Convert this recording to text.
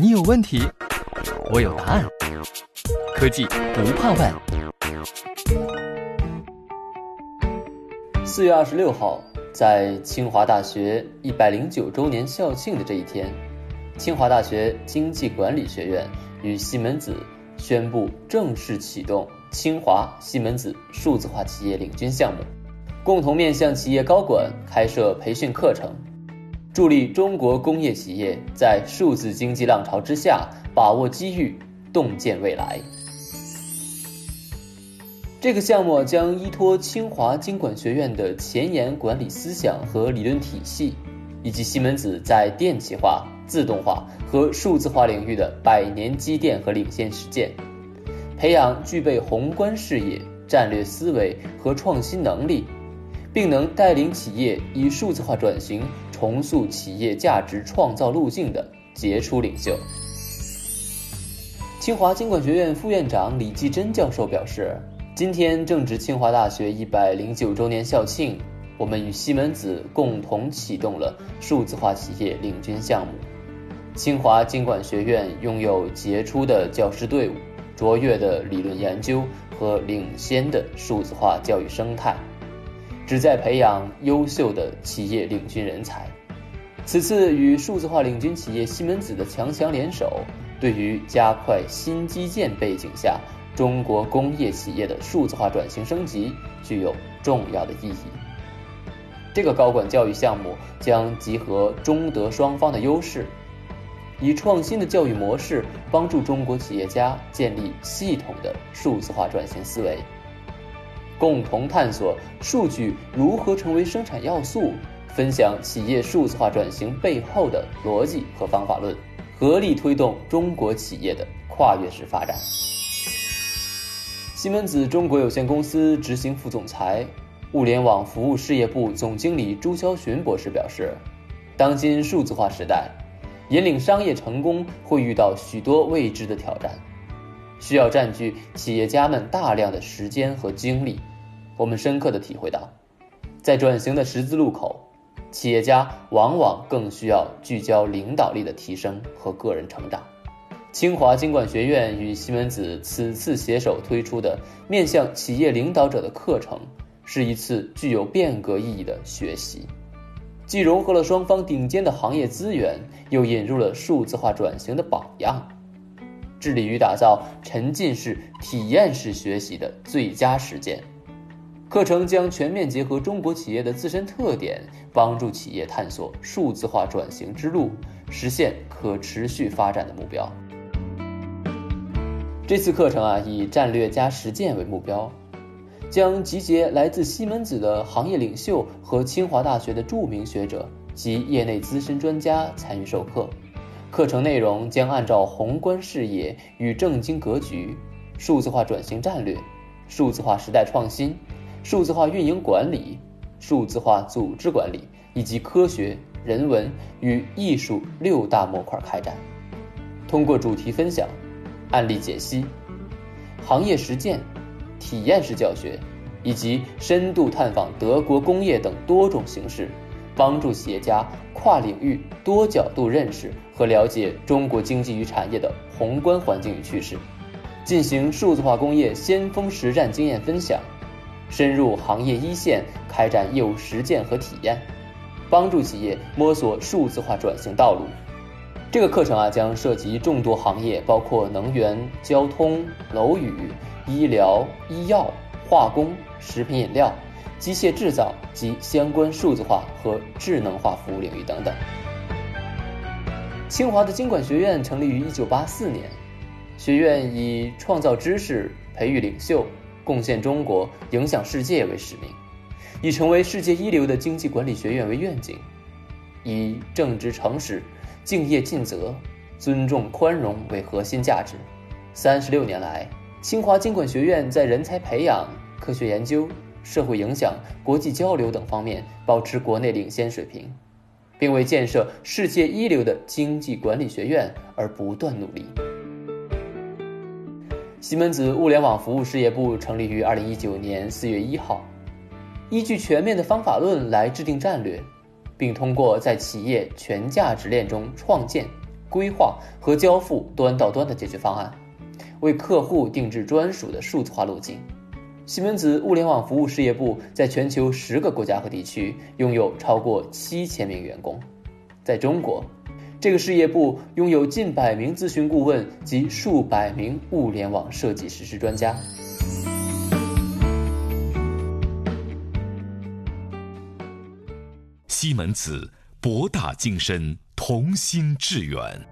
你有问题，我有答案。科技不怕问。四月二十六号，在清华大学一百零九周年校庆的这一天，清华大学经济管理学院与西门子宣布正式启动清华西门子数字化企业领军项目，共同面向企业高管开设培训课程。助力中国工业企业在数字经济浪潮之下把握机遇、洞见未来。这个项目将依托清华经管学院的前沿管理思想和理论体系，以及西门子在电气化、自动化和数字化领域的百年积淀和领先实践，培养具备宏观视野、战略思维和创新能力，并能带领企业以数字化转型。重塑企业价值创造路径的杰出领袖。清华经管学院副院长李继珍教授表示：“今天正值清华大学一百零九周年校庆，我们与西门子共同启动了数字化企业领军项目。清华经管学院拥有杰出的教师队伍、卓越的理论研究和领先的数字化教育生态。”旨在培养优秀的企业领军人才。此次与数字化领军企业西门子的强强联手，对于加快新基建背景下中国工业企业的数字化转型升级具有重要的意义。这个高管教育项目将集合中德双方的优势，以创新的教育模式帮助中国企业家建立系统的数字化转型思维。共同探索数据如何成为生产要素，分享企业数字化转型背后的逻辑和方法论，合力推动中国企业的跨越式发展。西门子中国有限公司执行副总裁、物联网服务事业部总经理朱肖群博士表示，当今数字化时代，引领商业成功会遇到许多未知的挑战，需要占据企业家们大量的时间和精力。我们深刻的体会到，在转型的十字路口，企业家往往更需要聚焦领导力的提升和个人成长。清华经管学院与西门子此次携手推出的面向企业领导者的课程，是一次具有变革意义的学习，既融合了双方顶尖的行业资源，又引入了数字化转型的榜样，致力于打造沉浸式、体验式学习的最佳实践。课程将全面结合中国企业的自身特点，帮助企业探索数字化转型之路，实现可持续发展的目标。这次课程啊，以战略加实践为目标，将集结来自西门子的行业领袖和清华大学的著名学者及业内资深专家参与授课。课程内容将按照宏观视野与政经格局、数字化转型战略、数字化时代创新。数字化运营管理、数字化组织管理以及科学、人文与艺术六大模块开展，通过主题分享、案例解析、行业实践、体验式教学以及深度探访德国工业等多种形式，帮助企业家跨领域、多角度认识和了解中国经济与产业的宏观环境与趋势，进行数字化工业先锋实战经验分享。深入行业一线开展业务实践和体验，帮助企业摸索数字化转型道路。这个课程啊，将涉及众多行业，包括能源、交通、楼宇、医疗、医药、化工、食品饮料、机械制造及相关数字化和智能化服务领域等等。清华的经管学院成立于1984年，学院以创造知识、培育领袖。贡献中国、影响世界为使命，以成为世界一流的经济管理学院为愿景，以正直诚实、敬业尽责、尊重宽容为核心价值。三十六年来，清华经管学院在人才培养、科学研究、社会影响、国际交流等方面保持国内领先水平，并为建设世界一流的经济管理学院而不断努力。西门子物联网服务事业部成立于二零一九年四月一号，依据全面的方法论来制定战略，并通过在企业全价值链中创建、规划和交付端到端的解决方案，为客户定制专属的数字化路径。西门子物联网服务事业部在全球十个国家和地区拥有超过七千名员工。在中国，这个事业部拥有近百名咨询顾问及数百名物联网设计实施专家。西门子博大精深，同心致远。